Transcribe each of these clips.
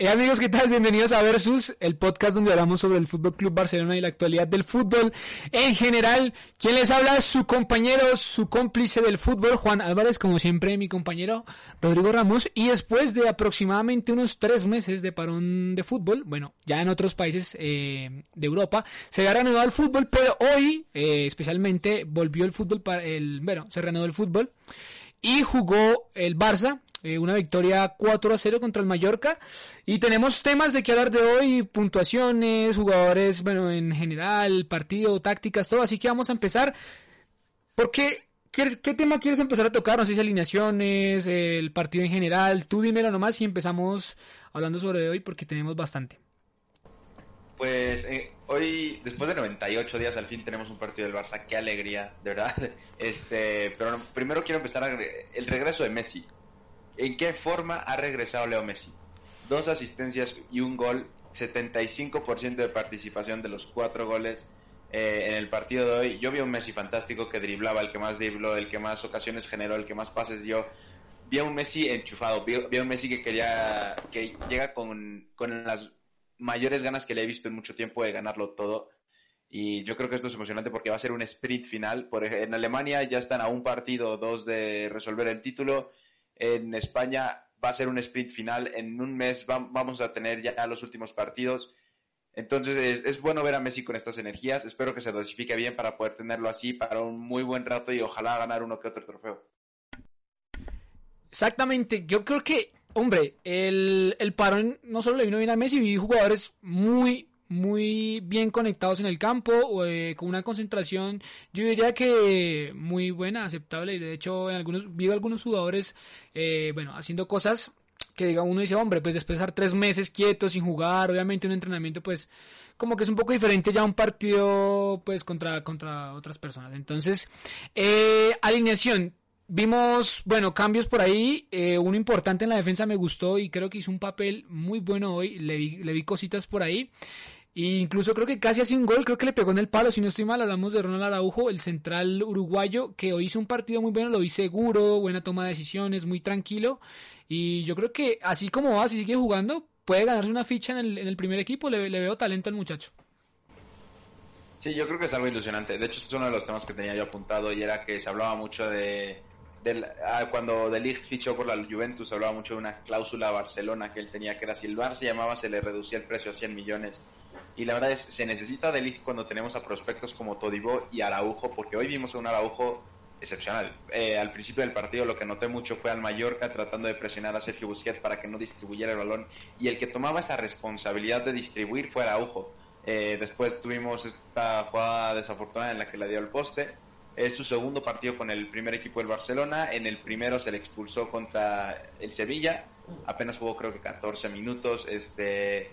Hey amigos, ¿qué tal? Bienvenidos a Versus, el podcast donde hablamos sobre el Fútbol Club Barcelona y la actualidad del fútbol en general. ¿Quién les habla? Su compañero, su cómplice del fútbol, Juan Álvarez, como siempre, mi compañero Rodrigo Ramos. Y después de aproximadamente unos tres meses de parón de fútbol, bueno, ya en otros países eh, de Europa, se había reanudado el fútbol, pero hoy, eh, especialmente, volvió el fútbol para el, bueno, se reanudó el fútbol y jugó el Barça. eh, una victoria 4 a 0 contra el Mallorca. Y tenemos temas de que hablar de hoy, puntuaciones, jugadores, bueno, en general, partido, tácticas, todo. Así que vamos a empezar. ¿Por qué? ¿Qué, qué tema quieres empezar a tocar? No sé si alineaciones, el partido en general. Tú dímelo nomás y empezamos hablando sobre hoy porque tenemos bastante. Pues eh, hoy, después de 98 días, al fin tenemos un partido del Barça. Qué alegría, de verdad. Este, pero primero quiero empezar el regreso de Messi. ¿En qué forma ha regresado Leo Messi? Dos asistencias y un gol, 75% de participación de los cuatro goles eh, en el partido de hoy. Yo vi a un Messi fantástico que driblaba, el que más dribló, el que más ocasiones generó, el que más pases dio. Vi a un Messi enchufado, vi, vi a un Messi que quería, que llega con, con las mayores ganas que le he visto en mucho tiempo de ganarlo todo. Y yo creo que esto es emocionante porque va a ser un sprint final. Por ej- en Alemania ya están a un partido o dos de resolver el título. En España va a ser un sprint final. En un mes va- vamos a tener ya los últimos partidos. Entonces es, es bueno ver a Messi con estas energías. Espero que se dosifique bien para poder tenerlo así para un muy buen rato y ojalá ganar uno que otro trofeo. Exactamente, yo creo que, hombre, el, el parón no solo le vino bien a Messi, vi jugadores muy, muy bien conectados en el campo, eh, con una concentración, yo diría que muy buena, aceptable, y de hecho en algunos, vi algunos jugadores, eh, bueno, haciendo cosas que diga uno dice, hombre, pues después de estar tres meses quietos sin jugar, obviamente un entrenamiento pues como que es un poco diferente ya un partido pues contra, contra otras personas. Entonces, eh, alineación, Vimos, bueno, cambios por ahí. eh, uno importante en la defensa me gustó y creo que hizo un papel muy bueno hoy. Le vi, le vi cositas por ahí. E incluso creo que casi hace un gol, creo que le pegó en el palo, si no estoy mal, hablamos de Ronald Araujo, el central uruguayo, que hoy hizo un partido muy bueno, lo vi seguro, buena toma de decisiones, muy tranquilo. Y yo creo que así como va, si sigue jugando, puede ganarse una ficha en el, en el primer equipo, le, veo talento al muchacho. Sí, yo creo que es algo ilusionante. De hecho, es uno de los temas que tenía yo apuntado y era que se hablaba mucho de... del- ah, cuando De Ligt fichó por la Juventus, hablaba mucho de una cláusula Barcelona que él tenía, que era si el Bar se llamaba, se le reducía el precio a 100 millones. Y la verdad es, se necesita De Ligt cuando tenemos a prospectos como Todibó y Araujo, porque hoy vimos a un Araujo excepcional. Eh, al principio del partido lo que noté mucho fue al Mallorca tratando de presionar a Sergio Busquets para que no distribuyera el balón y el que tomaba esa responsabilidad de distribuir fue Araujo. Eh, después tuvimos esta jugada desafortunada en la que le dio el poste. Es su segundo partido con el primer equipo del Barcelona. En el primero se le expulsó contra el Sevilla. Apenas jugó creo que 14 minutos. Este,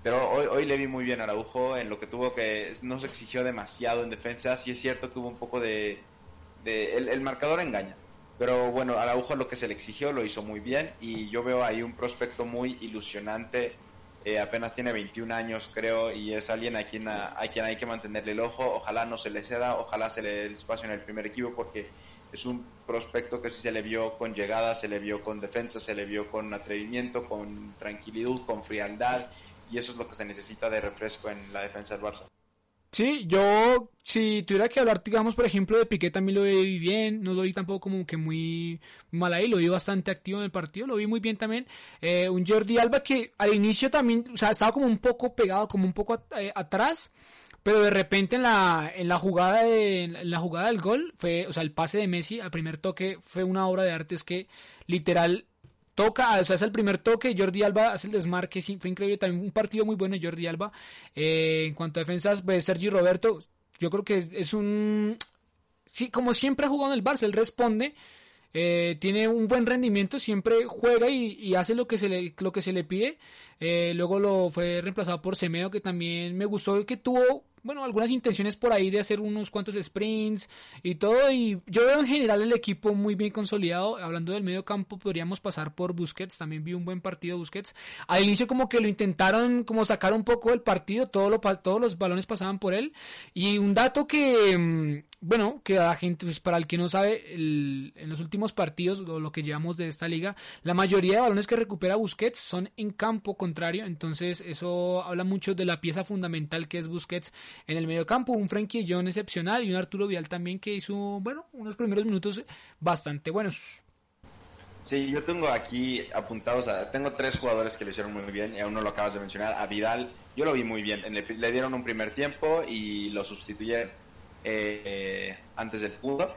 pero hoy, hoy le vi muy bien a Araujo en lo que tuvo que... No se exigió demasiado en defensa. Sí es cierto que hubo un poco de... el, el marcador engaña. Pero bueno, Araujo lo que se le exigió lo hizo muy bien. Y yo veo ahí un prospecto muy ilusionante. Eh, apenas tiene 21 años, creo, y es alguien a quien, a, a quien hay que mantenerle el ojo. Ojalá no se le ceda, ojalá se le dé el espacio en el primer equipo, porque es un prospecto que sí se le vio con llegada, se le vio con defensa, se le vio con atrevimiento, con tranquilidad, con frialdad, y eso es lo que se necesita de refresco en la defensa del Barça. Sí, yo, si tuviera que hablar, digamos, por ejemplo, de Piqué también lo vi bien, no lo vi tampoco como que muy mal ahí, lo vi bastante activo en el partido, lo vi muy bien también. Eh, un Jordi Alba que al inicio también, o sea, estaba como un poco pegado, como un poco eh, atrás, pero de repente en la, en la jugada de, en la jugada del gol, fue, o sea, el pase de Messi al primer toque fue una obra de arte, es que literal toca, o sea, es el primer toque, Jordi Alba hace el desmarque, sí, fue increíble, también un partido muy bueno Jordi Alba. Eh, en cuanto a defensas, pues Sergi Roberto, yo creo que es, un... Sí, como siempre ha jugado en el Barça, él responde, eh, tiene un buen rendimiento, siempre juega y, y hace lo que se le, lo que se le pide. Eh, luego lo fue reemplazado por Semedo, que también me gustó que tuvo bueno, algunas intenciones por ahí de hacer unos cuantos sprints y todo. Y yo veo en general el equipo muy bien consolidado. Hablando del medio campo, podríamos pasar por Busquets. También vi un buen partido Busquets. Al inicio como que lo intentaron como sacar un poco del partido. Todo lo, todos los balones pasaban por él. Y un dato que, mm, bueno, que a la gente, pues para el que no sabe, en los últimos partidos, lo que llevamos de esta liga, la mayoría de balones que recupera Busquets son en campo contrario. Entonces eso habla mucho de la pieza fundamental que es Busquets en el medio campo. Un Frankie John excepcional y un Arturo Vial también que hizo, bueno, unos primeros minutos bastante buenos. Sí, yo tengo aquí apuntados, a, tengo tres jugadores que lo hicieron muy bien, y aún no lo acabas de mencionar, a Vidal, yo lo vi muy bien, le, dieron un primer tiempo y lo sustituyeron eh, antes del punto,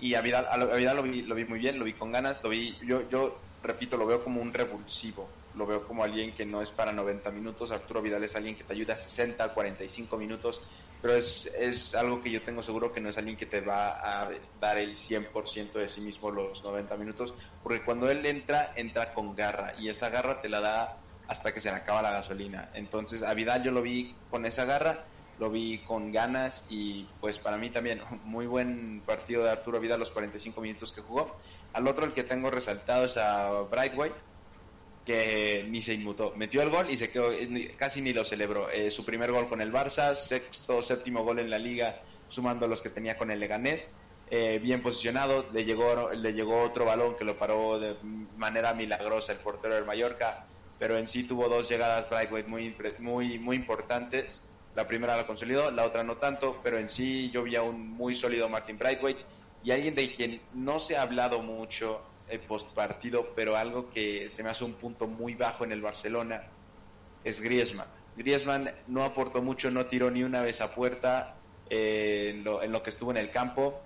y a Vidal, a Vidal lo, vi, lo vi muy bien, lo vi con ganas, lo vi, yo, yo repito, lo veo como un revulsivo, lo veo como alguien que no es para 90 minutos, Arturo Vidal es alguien que te ayuda a 60, 45 minutos, pero es, es algo que yo tengo seguro que no es alguien que te va a dar el 100% de sí mismo los 90 minutos, porque cuando él entra, entra con garra, y esa garra te la da hasta que se le acaba la gasolina. Entonces a Vidal yo lo vi con esa garra, lo vi con ganas y pues para mí también muy buen partido de Arturo Vidal los 45 minutos que jugó. Al otro el que tengo resaltado es a Brightway, que ni se inmutó. Metió el gol y se quedó, casi ni lo celebró. Eh, su primer gol con el Barça, sexto, séptimo gol en la liga, sumando los que tenía con el Leganés. Eh, bien posicionado, le llegó, le llegó otro balón que lo paró de manera milagrosa el portero del Mallorca, pero en sí tuvo dos llegadas Brightway muy, muy, muy importantes. La primera la consolidó, la otra no tanto, pero en sí yo vi a un muy sólido Martin Brightway y alguien de quien no se ha hablado mucho el post partido, pero algo que se me hace un punto muy bajo en el Barcelona es Griezmann. Griezmann no aportó mucho, no tiró ni una vez a puerta eh, en, lo, que estuvo en el campo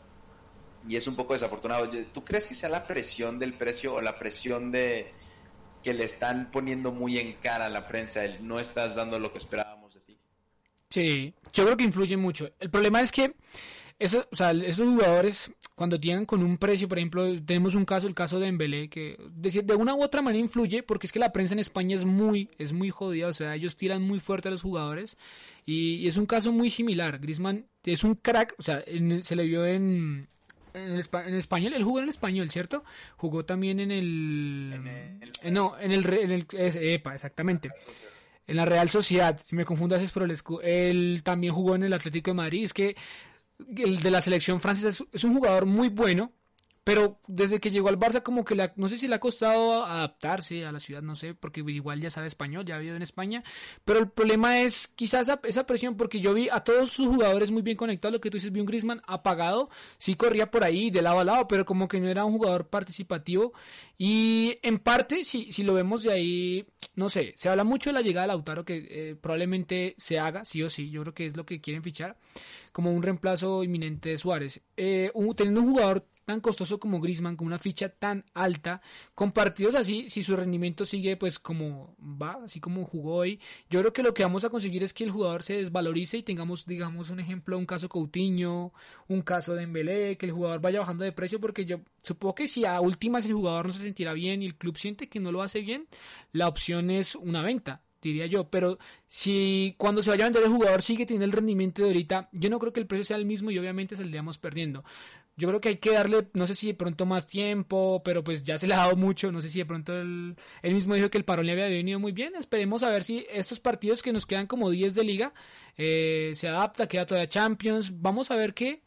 y es un poco desafortunado. ¿Tú crees que sea la presión del precio o la presión de que le están poniendo muy en cara a la prensa el no estás dando lo que ti? Sí, yo creo que influye mucho. El problema es que eso, o sea, esos jugadores, cuando llegan con un precio, por ejemplo, tenemos un caso, el caso de Embelé, que de, de, una u otra manera influye, porque es que la prensa en España es muy, es muy jodida, o sea, ellos tiran muy fuerte a los jugadores, y, es un caso muy similar. Grisman es un crack, o sea, se le vio en, en, español, él jugó en el español, ¿cierto? Jugó también en el... En no, en el... En el EPA, exactamente. En la Real Sociedad, si me confundo es por el él también jugó en el Atlético de Madrid, es que el de la selección francesa es, un jugador muy bueno, pero desde que llegó al Barça como que la, no sé si le ha costado adaptarse a la ciudad, no sé, porque igual ya sabe español, ya ha vivido en España, pero el problema es quizás esa, presión, porque yo vi a todos sus jugadores muy bien conectados, lo que tú dices, vi un Griezmann apagado, sí corría por ahí de lado a lado, pero como que no era un jugador participativo, y en parte, si, si lo vemos de ahí, no sé, se habla mucho de la llegada de Lautaro, que eh, probablemente se haga, sí o sí, yo creo que es lo que quieren fichar, como un reemplazo inminente de Suárez. Eh, teniendo un jugador tan costoso como Grisman, con una ficha tan alta, con partidos así, si su rendimiento sigue pues como va, así como jugó hoy, yo creo que lo que vamos a conseguir es que el jugador se desvalorice y tengamos, digamos, un ejemplo, un caso Coutinho, un caso de Embelé, que el jugador vaya bajando de precio, porque yo supongo que si a últimas el jugador no se sentirá bien y el club siente que no lo hace bien, la opción es una venta diría yo. Pero si cuando se vaya a vender el jugador sigue teniendo el rendimiento de ahorita, yo no creo que el precio sea el mismo y obviamente saldríamos perdiendo. Yo creo que hay que darle, no sé si de pronto más tiempo, pero pues ya se le ha dado mucho. No sé si de pronto él, mismo dijo que el parón le había venido muy bien. Esperemos a ver si estos partidos que nos quedan como 10 de liga eh, se adapta, queda todavía Champions. Vamos a ver qué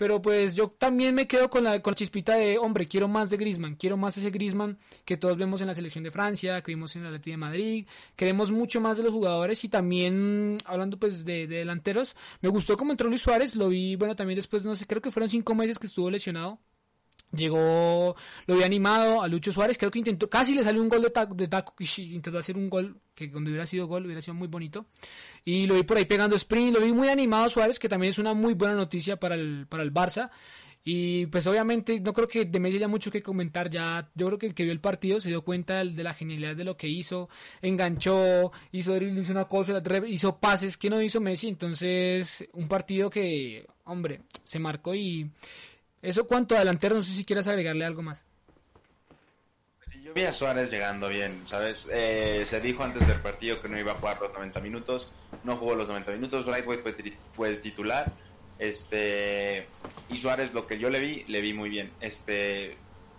pero pues yo también me quedo con la, con chispita de, hombre, quiero más de Grisman, quiero más ese Grisman que todos vemos en la selección de Francia, que vimos en la Leti de Madrid, queremos mucho más de los jugadores y también, hablando pues de, delanteros, me gustó como entró Luis Suárez, lo vi, bueno, también después, no sé, creo que fueron cinco meses que estuvo lesionado, Llegó, lo había animado a Lucho Suárez, creo que intentó, casi le salió un gol de taco, de taco intentó hacer un gol que cuando hubiera sido gol hubiera sido muy bonito. Y lo vi por ahí pegando sprint, lo vi muy animado a Suárez, que también es una muy buena noticia para el, para el Barça. Y pues obviamente no creo que de Messi haya mucho que comentar ya. Yo creo que el que vio el partido se dio cuenta de la genialidad de lo que hizo. Enganchó, hizo, hizo una cosa, hizo pases que no hizo Messi. Entonces un partido que, hombre, se marcó y eso cuanto a delantero, no sé si quieras agregarle algo más. Pues Yo vi a Suárez llegando bien, ¿sabes? Eh, se dijo antes del partido que no iba a jugar los 90 minutos, no jugó los 90 minutos, Brightway fue, fue el titular, este y Suárez lo que yo le vi, le vi muy bien. Este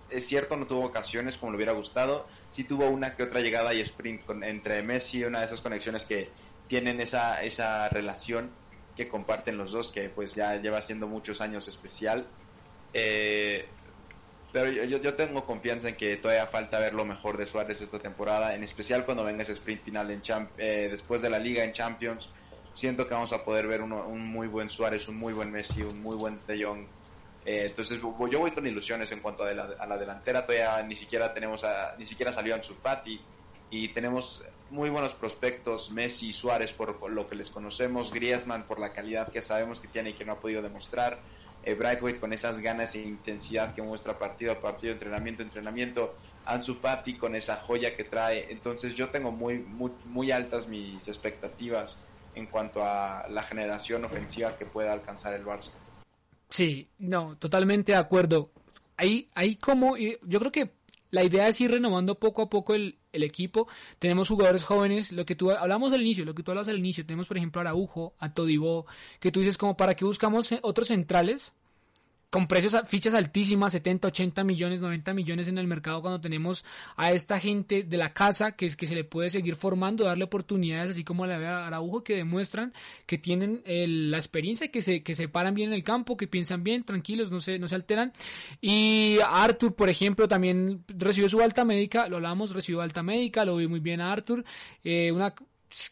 es cierto, no tuvo ocasiones como le hubiera gustado, sí tuvo una que otra llegada y sprint con, entre Messi, una de esas conexiones que tienen esa, esa relación que comparten los dos, que pues ya lleva siendo muchos años especial. Eh, pero yo, yo, tengo confianza en que todavía falta ver lo mejor de Suárez esta temporada, en especial cuando venga ese sprint final en champ eh, después de la liga en Champions. Siento que vamos a poder ver uno, un muy buen Suárez, un muy buen Messi, un muy buen De. Eh, entonces yo voy con ilusiones en cuanto a la, a la delantera. Todavía ni siquiera tenemos a, ni siquiera salió Ansu Fati y tenemos muy buenos prospectos, Messi y Suárez por, lo que les conocemos, Griezmann por la calidad que sabemos que tiene y que no ha podido demostrar, eh, Brightway con esas ganas e intensidad que muestra partido a partido, entrenamiento a entrenamiento, Ansu Fati con esa joya que trae, entonces yo tengo muy, muy, muy altas mis expectativas en cuanto a la generación ofensiva que pueda alcanzar el Barça. Sí, no, totalmente de acuerdo. Ahí, ahí como, yo creo que la idea es ir renovando poco a poco el, el, equipo. Tenemos jugadores jóvenes, lo que tú hablamos al inicio, lo que tú hablas al inicio. Tenemos, por ejemplo, a Araujo, a Todibó, que tú dices como para qué buscamos otros centrales con precios, fichas altísimas, 70, 80 millones, 90 millones en el mercado cuando tenemos a esta gente de la casa que es que se le puede seguir formando, darle oportunidades, así como la de Araujo, que demuestran que tienen la experiencia, que se, que se paran bien en el campo, que piensan bien, tranquilos, no se, no se alteran. Y Arthur, por ejemplo, también recibió su alta médica, lo hablamos, recibió alta médica, lo vi muy bien a Arthur, eh, una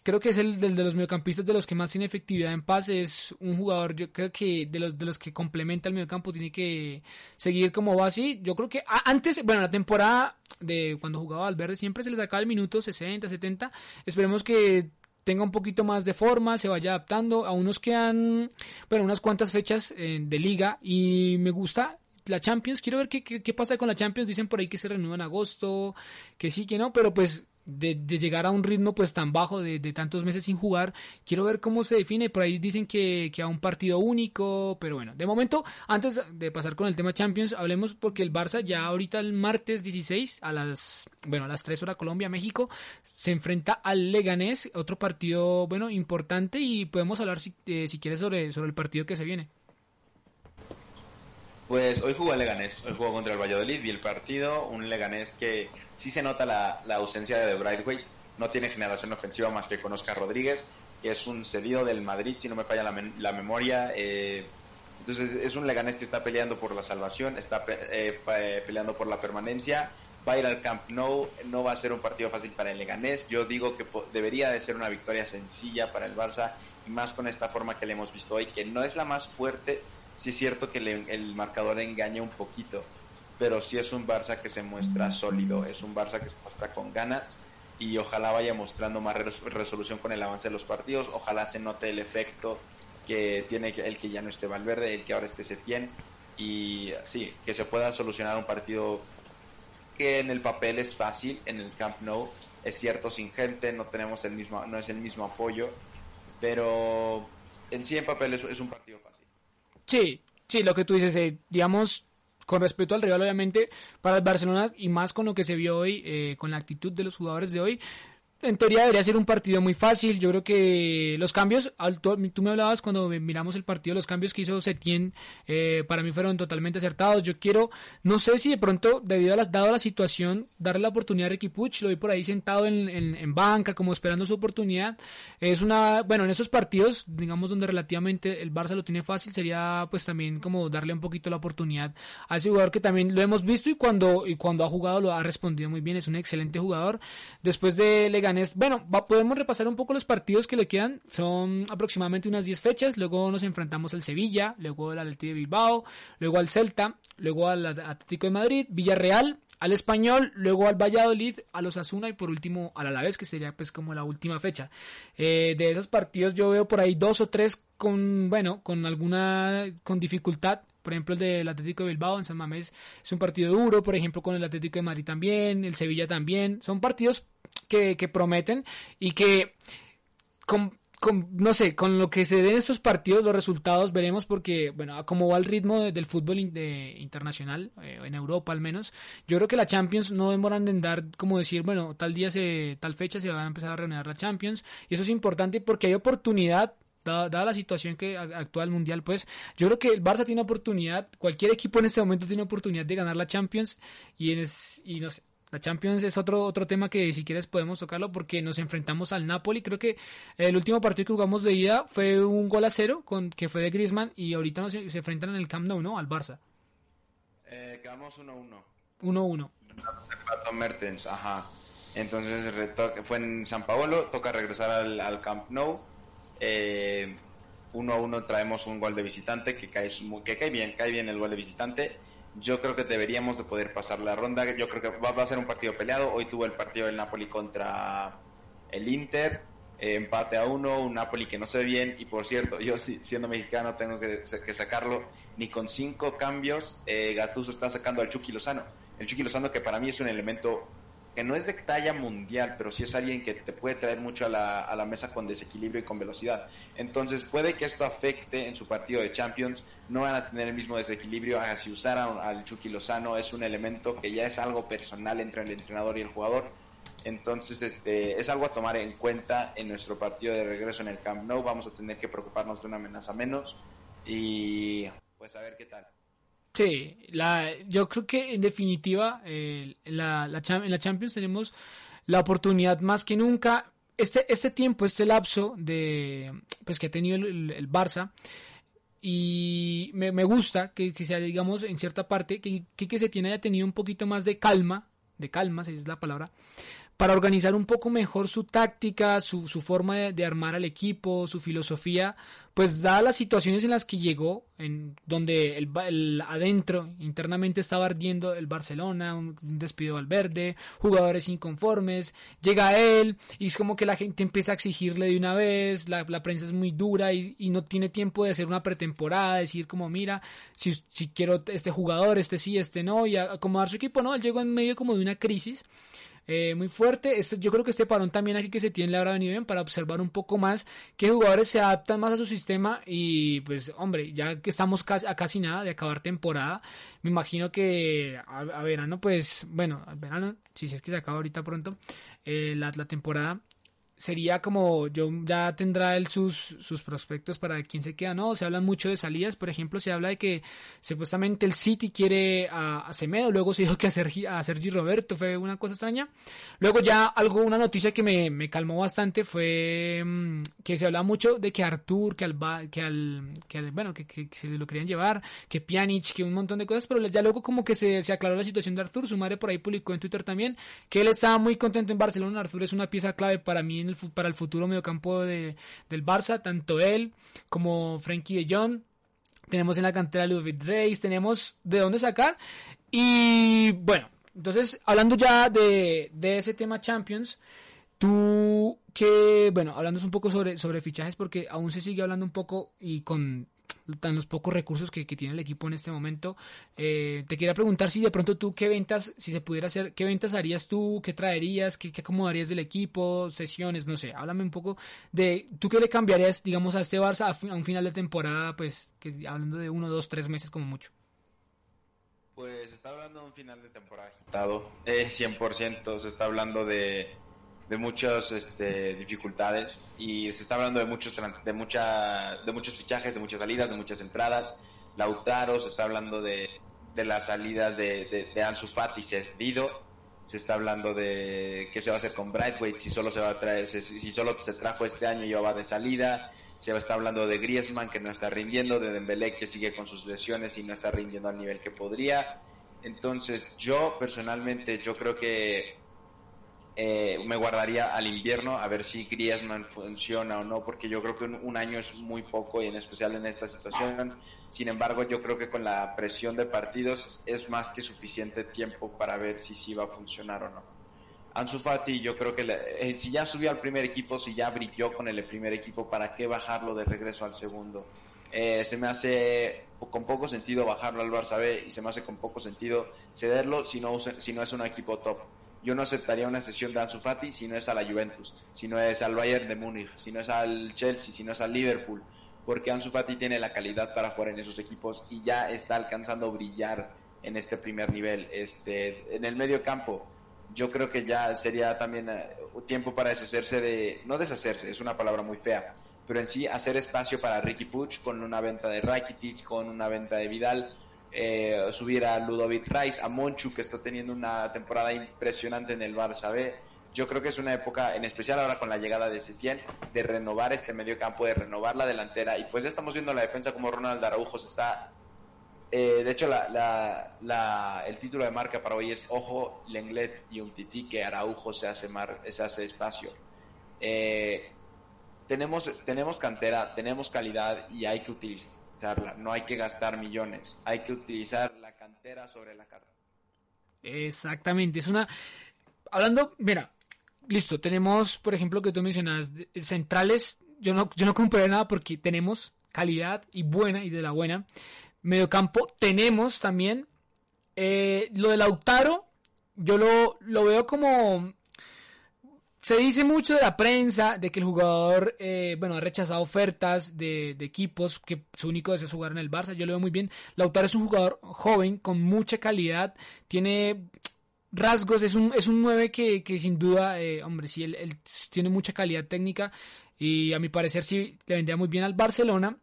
creo que es el de los mediocampistas de los que más tiene efectividad en pase, es un jugador, yo creo que de los de los que complementa el mediocampo tiene que seguir como va así. Yo creo que antes, bueno, la temporada de cuando jugaba Valverde siempre se le sacaba el minuto 60, 70. Esperemos que tenga un poquito más de forma, se vaya adaptando. Aún nos quedan, bueno, unas cuantas fechas eh, de liga y me gusta la Champions. Quiero ver qué, qué, qué, pasa con la Champions. Dicen por ahí que se renueva en agosto, que sí, que no, pero pues de, llegar a un ritmo pues tan bajo de, tantos meses sin jugar. Quiero ver cómo se define. Por ahí dicen que, que a un partido único. Pero bueno, de momento, antes de pasar con el tema Champions, hablemos porque el Barça ya ahorita el martes 16 a las, bueno, a las 3 horas Colombia, México, se enfrenta al Leganés. Otro partido, bueno, importante y podemos hablar si, eh, si quieres sobre, sobre el partido que se viene. Pues hoy jugó el Leganés, hoy jugó contra el Valladolid. Y el partido, un Leganés que sí se nota la, ausencia de Brightway, no tiene generación ofensiva más que con Oscar Rodríguez, que es un cedido del Madrid, si no me falla la, memoria. Eh, entonces es un Leganés que está peleando por la salvación, está eh, eh, peleando por la permanencia, va a ir al Camp Nou, no va a ser un partido fácil para el Leganés, yo digo que debería de ser una victoria sencilla para el Barça, y más con esta forma que le hemos visto hoy, que no es la más fuerte, sí es cierto que el marcador engaña un poquito, pero sí es un Barça que se muestra sólido, es un Barça que se muestra con ganas y ojalá vaya mostrando más resolución con el avance de los partidos, ojalá se note el efecto que tiene el que ya no esté Valverde, el que ahora esté Setién y sí, que se pueda solucionar un partido que en el papel es fácil, en el Camp Nou es cierto sin gente, no tenemos el mismo no es el mismo apoyo, pero en sí en papel es, un partido fácil. Sí, sí, lo que tú dices, eh, digamos, con respecto al rival, obviamente, para el Barcelona y más con lo que se vio hoy, eh, con la actitud de los jugadores de hoy, en teoría debería ser un partido muy fácil. Yo creo que los cambios, tú me hablabas cuando miramos el partido, los cambios que hizo Setien eh, para mí fueron totalmente acertados. Yo quiero, no sé si de pronto, debido a las, dado la situación, darle la oportunidad a Ricky Puch, lo vi por ahí sentado en, en, banca, como esperando su oportunidad. Es una, bueno, en esos partidos, digamos, donde relativamente el Barça lo tiene fácil, sería pues también como darle un poquito la oportunidad a ese jugador que también lo hemos visto y cuando, y cuando ha jugado lo ha respondido muy bien. Es un excelente jugador. Después de Legal bueno, podemos repasar un poco los partidos que le quedan. Son aproximadamente unas 10 fechas. Luego nos enfrentamos al Sevilla, luego al Atlético de Bilbao, luego al Celta, luego al Atlético de Madrid, Villarreal, al Español, luego al Valladolid, a los Asuna y por último al Alavés, que sería pues como la última fecha. Eh, de esos partidos yo veo por ahí dos o tres con, bueno, con alguna, con dificultad por ejemplo, el del Atlético de Bilbao en San Mamés es un partido duro, por ejemplo, con el Atlético de Madrid también, el Sevilla también. Son partidos que, que prometen y que con, con, no sé, con lo que se den estos partidos, los resultados veremos porque, bueno, como va el ritmo de- del fútbol in- de- internacional, eh, en Europa al menos, yo creo que la Champions no demoran en dar, como decir, bueno, tal día, se, tal fecha se van a empezar a reunir la Champions, y eso es importante porque hay oportunidad, dada, la situación que actual mundial, pues, yo creo que el Barça tiene oportunidad, cualquier equipo en este momento tiene oportunidad de ganar la Champions, y, en es, y no sé, la Champions es otro, otro tema que si quieres podemos tocarlo porque nos enfrentamos al Napoli. Creo que el último partido que jugamos de ida fue un gol a cero con, que fue de Griezmann y ahorita nos, se enfrentan en el Camp Nou, ¿no? Al Barça. Eh, quedamos 1-1. 1-1. Pato Mertens, ajá. Entonces fue en San Paolo, toca regresar al, al Camp Nou. Eh, uno a uno traemos un gol de visitante que cae, que cae bien, cae bien el gol de visitante. Yo creo que deberíamos de poder pasar la ronda. Yo creo que va, a ser un partido peleado. Hoy tuvo el partido del Napoli contra el Inter. eh, empate a uno, un Napoli que no se ve bien. Y por cierto, yo si- siendo mexicano tengo que, que sacarlo. Ni con cinco cambios, eh, Gattuso está sacando al Chucky Lozano. El Chucky Lozano que para mí es un elemento que no es de talla mundial, pero sí es alguien que te puede traer mucho a la, a la mesa con desequilibrio y con velocidad. Entonces puede que esto afecte en su partido de Champions, no van a tener el mismo desequilibrio, ah, si usaran al Chucky Lozano es un elemento que ya es algo personal entre el entrenador y el jugador. Entonces, este, es algo a tomar en cuenta en nuestro partido de regreso en el Camp Nou. Vamos a tener que preocuparnos de una amenaza menos y pues a ver qué tal. Yo creo que en definitiva eh, la, en la Champions tenemos la oportunidad más que nunca. Este, este tiempo, este lapso de pues que ha tenido el, Barça y me, gusta que, que sea, digamos, en cierta parte, que, que, que se tiene haya tenido un poquito más de calma, de calma, si es la palabra, para organizar un poco mejor su táctica, su, su forma de, armar al equipo, su filosofía, pues dadas las situaciones en las que llegó, en donde el, el adentro internamente estaba ardiendo el Barcelona, un, despido al verde, jugadores inconformes, llega él y es como que la gente empieza a exigirle de una vez, la, la prensa es muy dura y, y no tiene tiempo de hacer una pretemporada, decir como mira, si, si quiero este jugador, este sí, este no, y acomodar su equipo, no, él llegó en medio como de una crisis eh, muy fuerte. Este, yo creo que este parón también aquí que se tiene le habrá venido bien para observar un poco más qué jugadores se adaptan más a su sistema y pues hombre, ya que estamos casi, a casi nada de acabar temporada, me imagino que a, verano pues bueno, a verano, si es que se acaba ahorita pronto eh, la temporada sería como yo ya tendrá él sus, sus prospectos para quién se queda, ¿no? Se habla mucho de salidas, por ejemplo, se habla de que supuestamente el City quiere a, a Semedo, luego se dijo que a Sergi, a Sergi Roberto, fue una cosa extraña. Luego ya algo, una noticia que me, me calmó bastante fue mm, que se hablaba mucho de que Artur, que al, que al, que al- bueno, que, que- que se lo querían llevar, que Pjanic, que un montón de cosas, pero ya luego como que se, se aclaró la situación de Artur, su madre por ahí publicó en Twitter también, que él estaba muy contento en Barcelona, Artur es una pieza clave para mí para el futuro mediocampo de, del Barça, tanto él como Frankie de Jong, tenemos en la cantera Ludwig Reis, tenemos de dónde sacar. Y bueno, entonces, hablando ya de, de ese tema Champions, tú que, bueno, hablando un poco sobre, sobre fichajes, porque aún se sigue hablando un poco y con tan los pocos recursos que, tiene el equipo en este momento, eh, te quería preguntar si de pronto tú qué ventas, si se pudiera hacer, qué ventas harías tú, qué traerías, qué, qué acomodarías del equipo, sesiones, no sé, háblame un poco de, tú qué le cambiarías, digamos, a este Barça a, un final de temporada, pues, que es- hablando de uno, dos, tres meses como mucho. Pues está hablando de un final de temporada agitado, eh, 100%, se está hablando de, de muchas este, dificultades y se está hablando de muchos de mucha, de muchos fichajes, de muchas salidas, de muchas entradas. Lautaro, se está hablando de, de las salidas de, de, de Ansu Fati cedido, se está hablando de qué se va a hacer con Brightweight, si solo se va a traer, si, solo se trajo este año y va de salida. Se está hablando de Griezmann que no está rindiendo, de Dembélé que sigue con sus lesiones y no está rindiendo al nivel que podría. Entonces, yo personalmente, yo creo que eh, me guardaría al invierno a ver si Griezmann funciona o no, porque yo creo que un, año es muy poco y en especial en esta situación. Sin embargo, yo creo que con la presión de partidos es más que suficiente tiempo para ver si sí va a funcionar o no. Ansu Fati, yo creo que le- eh, si ya subió al primer equipo, si ya brilló con el primer equipo, ¿para qué bajarlo de regreso al segundo? Eh, se me hace con poco sentido bajarlo al Barça B y se me hace con poco sentido cederlo si no, si no es un equipo top. Yo no aceptaría una sesión de Ansu Fati si no es a la Juventus, si no es al Bayern de Múnich, si no es al Chelsea, si no es al Liverpool, porque Ansu Fati tiene la calidad para jugar en esos equipos y ya está alcanzando a brillar en este primer nivel. Este, en el medio campo, yo creo que ya sería también eh, tiempo para deshacerse de, no deshacerse, es una palabra muy fea, pero en sí hacer espacio para Ricky Puch con una venta de Rakitic, con una venta de Vidal, eh, subir a Ludovic Rice, a Monchu que está teniendo una temporada impresionante en el Barça B. Yo creo que es una época, en especial ahora con la llegada de Setién, de renovar este medio campo, de renovar la delantera. Y pues estamos viendo la defensa como Ronald Araujo se está eh, de hecho, la, la, el título de marca para hoy es Ojo, Lenglet y un tití que Araujo se hace, mar, se hace espacio. Eh, tenemos, tenemos cantera, tenemos calidad y hay que No hay que gastar millones, hay que utilizar la cantera sobre la carta. Exactamente, es una... Hablando, mira, listo, tenemos, por ejemplo, que tú mencionas, centrales, yo no, yo no compré nada porque tenemos calidad y buena y de la buena. Mediocampo tenemos también. Eh, lo de Lautaro, yo lo, lo, veo como... Se dice mucho de la prensa de que el jugador, eh, bueno, ha rechazado ofertas de, equipos, que su único deseo es jugar en el Barça. Yo lo veo muy bien. Lautaro es un jugador joven, con mucha calidad, tiene rasgos, es un, es un 9 que, que sin duda, eh, hombre, sí, él, tiene mucha calidad técnica y a mi parecer sí le vendría muy bien al Barcelona.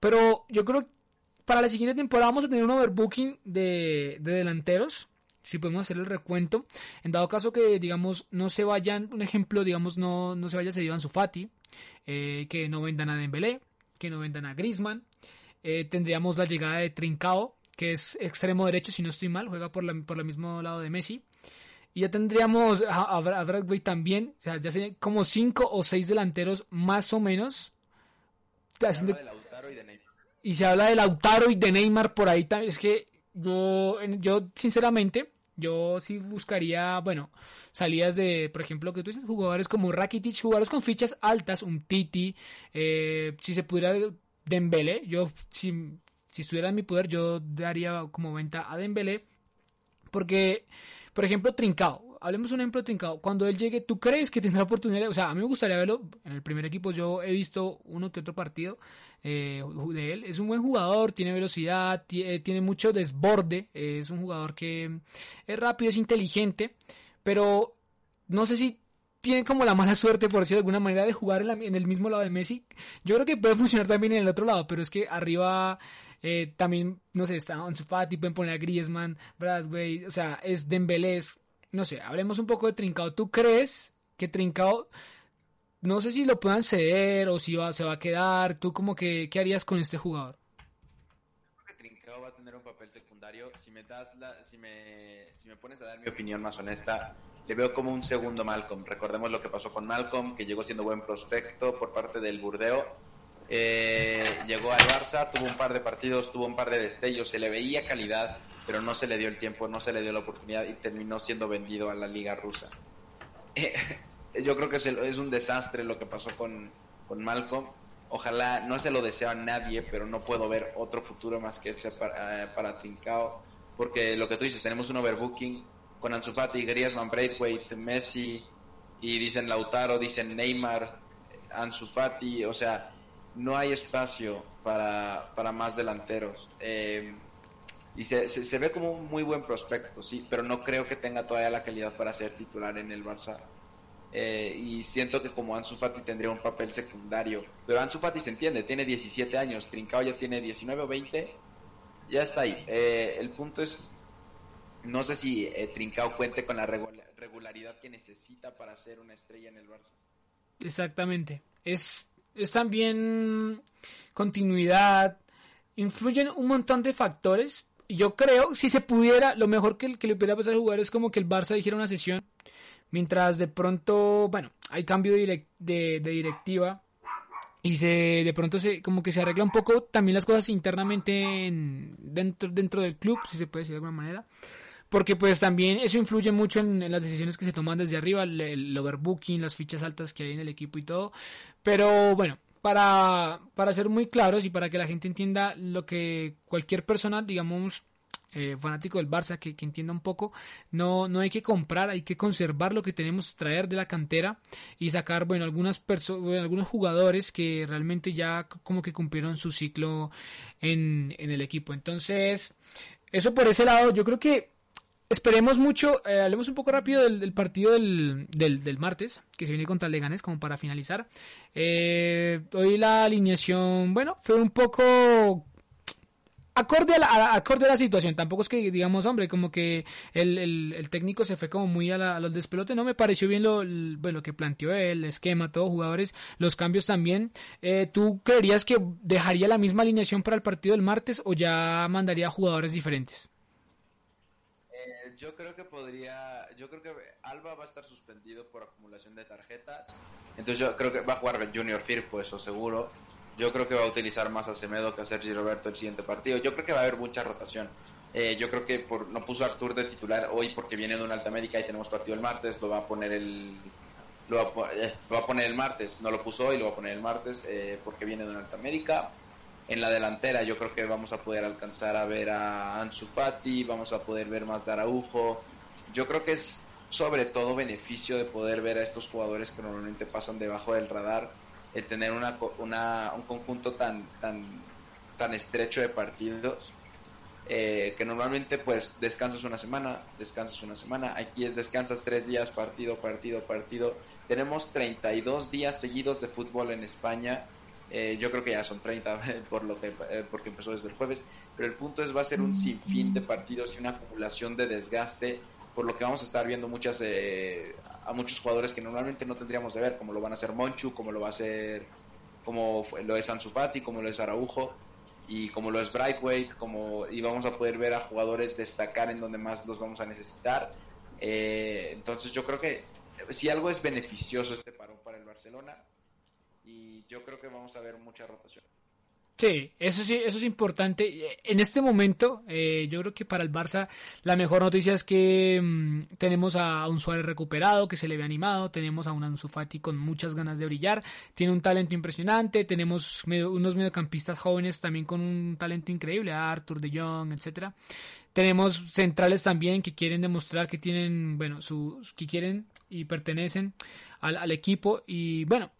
Pero yo creo para la siguiente temporada vamos a tener un overbooking de, de delanteros. Si podemos hacer el recuento. En dado caso que, digamos, no se vayan, un ejemplo, digamos, no, no se vaya cedido a Fati, eh, que no vendan a Dembélé, que no vendan a Griezmann. Eh, tendríamos la llegada de Trincao, que es extremo derecho, si no estoy mal, juega por, la, por el mismo lado de Messi. Y ya tendríamos a, a, Bradway también, o sea, ya serían como cinco o seis delanteros más o menos. Haciendo... De Lautaro y de Neymar y se habla de Lautaro y de Neymar por ahí también. Es que yo, yo sinceramente, yo sí buscaría, bueno, salidas de, por ejemplo, que tú dices, jugadores como Rakitic, jugadores con fichas altas, un Titi, eh, si se pudiera Dembélé, yo si, si estuviera en mi poder, yo daría como venta a Dembélé, porque, por ejemplo, Trincao, hablemos un ejemplo trincado. Cuando él llegue, ¿tú crees que tendrá oportunidad? O sea, a mí me gustaría verlo en el primer equipo. Yo he visto uno que otro partido eh, de él. Es un buen jugador, tiene velocidad, eh, tiene mucho desborde. es un jugador que es rápido, es inteligente. Pero no sé si tiene como la mala suerte, por decirlo de alguna manera, de jugar en, el mismo lado de Messi. Yo creo que puede funcionar también en el otro lado, pero es que arriba eh, también, no sé, está Ansu pueden poner a Griezmann, Bradway, o sea, es Dembélé, no sé, hablemos un poco de Trincao. ¿Tú crees que Trincao, no sé si lo puedan ceder o si va, se va a quedar? ¿Tú como que, qué harías con este jugador? Creo que Trincao va a tener un papel secundario. Si me, das la, si, me, si me pones a dar mi opinión más honesta, le veo como un segundo Malcolm. Recordemos lo que pasó con Malcolm, que llegó siendo buen prospecto por parte del Burdeo. Eh, llegó al Barça, tuvo un par de partidos, tuvo un par de destellos, se le veía calidad, pero no se le dio el tiempo, no se le dio la oportunidad y terminó siendo vendido a la liga rusa. yo creo que es, un desastre lo que pasó con, con Malcolm. Ojalá, no se lo deseo a nadie, pero no puedo ver otro futuro más que ese para, uh, para Trincao. Porque lo que tú dices, tenemos un overbooking con Ansu Fati, Griezmann, Braithwaite, Messi, y dicen Lautaro, dicen Neymar, Ansu Fati, o sea, no hay espacio para, para más delanteros. Eh, y se, se, ve como un muy buen prospecto, sí, pero no creo que tenga todavía la calidad para ser titular en el Barça. Eh, y siento que como Ansu Fati tendría un papel secundario. Pero Ansu Fati se entiende, tiene 17 años, Trincao ya tiene 19 o 20, ya está ahí. Eh, el punto es, no sé si eh, Trincao cuente con la regularidad que necesita para ser una estrella en el Barça. Exactamente. Es, es también continuidad. Influyen un montón de factores, yo creo, si se pudiera, lo mejor que, que le pudiera pasar al jugador es como que el Barça hiciera una sesión, mientras de pronto, bueno, hay cambio de, de, directiva y se de pronto se como que se arregla un poco también las cosas internamente en, dentro dentro del club, si se puede decir de alguna manera. Porque pues también eso influye mucho en, en las decisiones que se toman desde arriba, el, el overbooking, las fichas altas que hay en el equipo y todo. Pero bueno, para, para ser muy claros y para que la gente entienda lo que cualquier persona, digamos, eh, fanático del Barça que, entienda un poco, no, no hay que comprar, hay que conservar lo que tenemos, traer de la cantera y sacar, bueno, algunas algunos jugadores que realmente ya como que cumplieron su ciclo en, en el equipo. Entonces, eso por ese lado, yo creo que Esperemos mucho, eh, hablemos un poco rápido del, partido del, del, martes, que se viene contra Leganés, como para finalizar. Eh, hoy la alineación, bueno, fue un poco acorde a, la, acorde a la situación. Tampoco es que, digamos, hombre, como que el, el, técnico se fue como muy a, la, los despelotes. No me pareció bien lo, bueno, que planteó el esquema, todos jugadores, los cambios también. Eh, ¿Tú creerías que dejaría la misma alineación para el partido del martes o ya mandaría jugadores diferentes? Yo creo que podría, yo creo que Alba va a estar suspendido por acumulación de tarjetas, entonces yo creo que va a jugar Junior Firpo, eso seguro. Yo creo que va a utilizar más a Semedo que a Sergi Roberto el siguiente partido. Yo creo que va a haber mucha rotación. Eh, yo creo que por, no puso a Artur de titular hoy porque viene de un Alta América y tenemos partido el martes, lo va a poner el lo va, a, eh, poner el martes, no lo puso hoy, lo va a poner el martes eh, porque viene de un Alta América en la delantera yo creo que vamos a poder alcanzar a ver a Ansu Fati, vamos a poder ver más de. Yo creo que es sobre todo beneficio de poder ver a estos jugadores que normalmente pasan debajo del radar, el tener una, una un conjunto tan, tan, tan estrecho de partidos. Eh, que normalmente pues descansas una semana, descansas una semana, aquí es descansas tres días, partido, partido, partido. Tenemos 32 días seguidos de fútbol en España, eh, yo creo que ya son 30 por lo que, eh, porque empezó desde el jueves. Pero el punto es, va a ser un sinfín de partidos y una acumulación de desgaste, por lo que vamos a estar viendo muchas eh, a muchos jugadores que normalmente no tendríamos de ver, como lo van a hacer Monchu, como lo va a hacer, como lo es Ansu Fati, como lo es Araujo y como lo es Brightweight, como y vamos a poder ver a jugadores destacar en donde más los vamos a necesitar. entonces yo creo que si algo es beneficioso este parón para el Barcelona y yo creo que vamos a ver mucha rotación. Sí, eso sí, eso es importante. En este momento, eh, yo creo que para el Barça la mejor noticia es que mm, tenemos a un Suárez recuperado, que se le ve animado, tenemos a un Ansu Fati con muchas ganas de brillar, tiene un talento impresionante, tenemos unos mediocampistas jóvenes también con un talento increíble, Arthur de Jong, etcétera. Tenemos centrales también que quieren demostrar que tienen, bueno, sus, que quieren y pertenecen al equipo y bueno.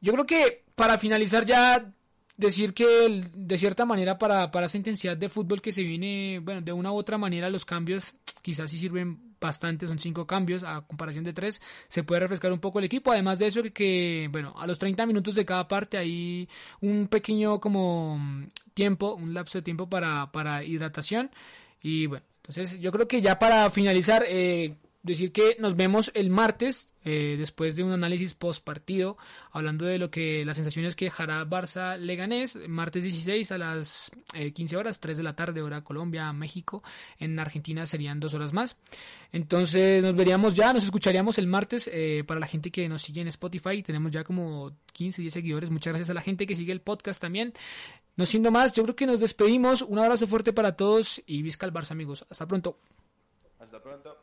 Yo creo que para finalizar ya decir que de cierta manera para, para esa intensidad de fútbol que se viene, bueno, de una u otra manera los cambios quizás sí sirven bastante, son cinco cambios a comparación de tres, se puede refrescar un poco el equipo, además de eso que, bueno, a los 30 minutos de cada parte hay un pequeño como tiempo, un lapso de tiempo para, para hidratación. Y bueno, entonces yo creo que ya para finalizar, eh, decir que nos vemos el martes eh, después de un análisis post partido hablando de lo que las sensaciones que dejará Barça Leganés martes 16 a las 15 eh, horas 3 de la tarde hora Colombia México en Argentina serían dos horas más. Entonces nos veríamos ya nos escucharíamos el martes eh, para la gente que nos sigue en Spotify tenemos ya como 15 10 seguidores. Muchas gracias a la gente que sigue el podcast también. No siendo más yo creo que nos despedimos. Un abrazo fuerte para todos y visca el Barça amigos. Hasta pronto. Hasta pronto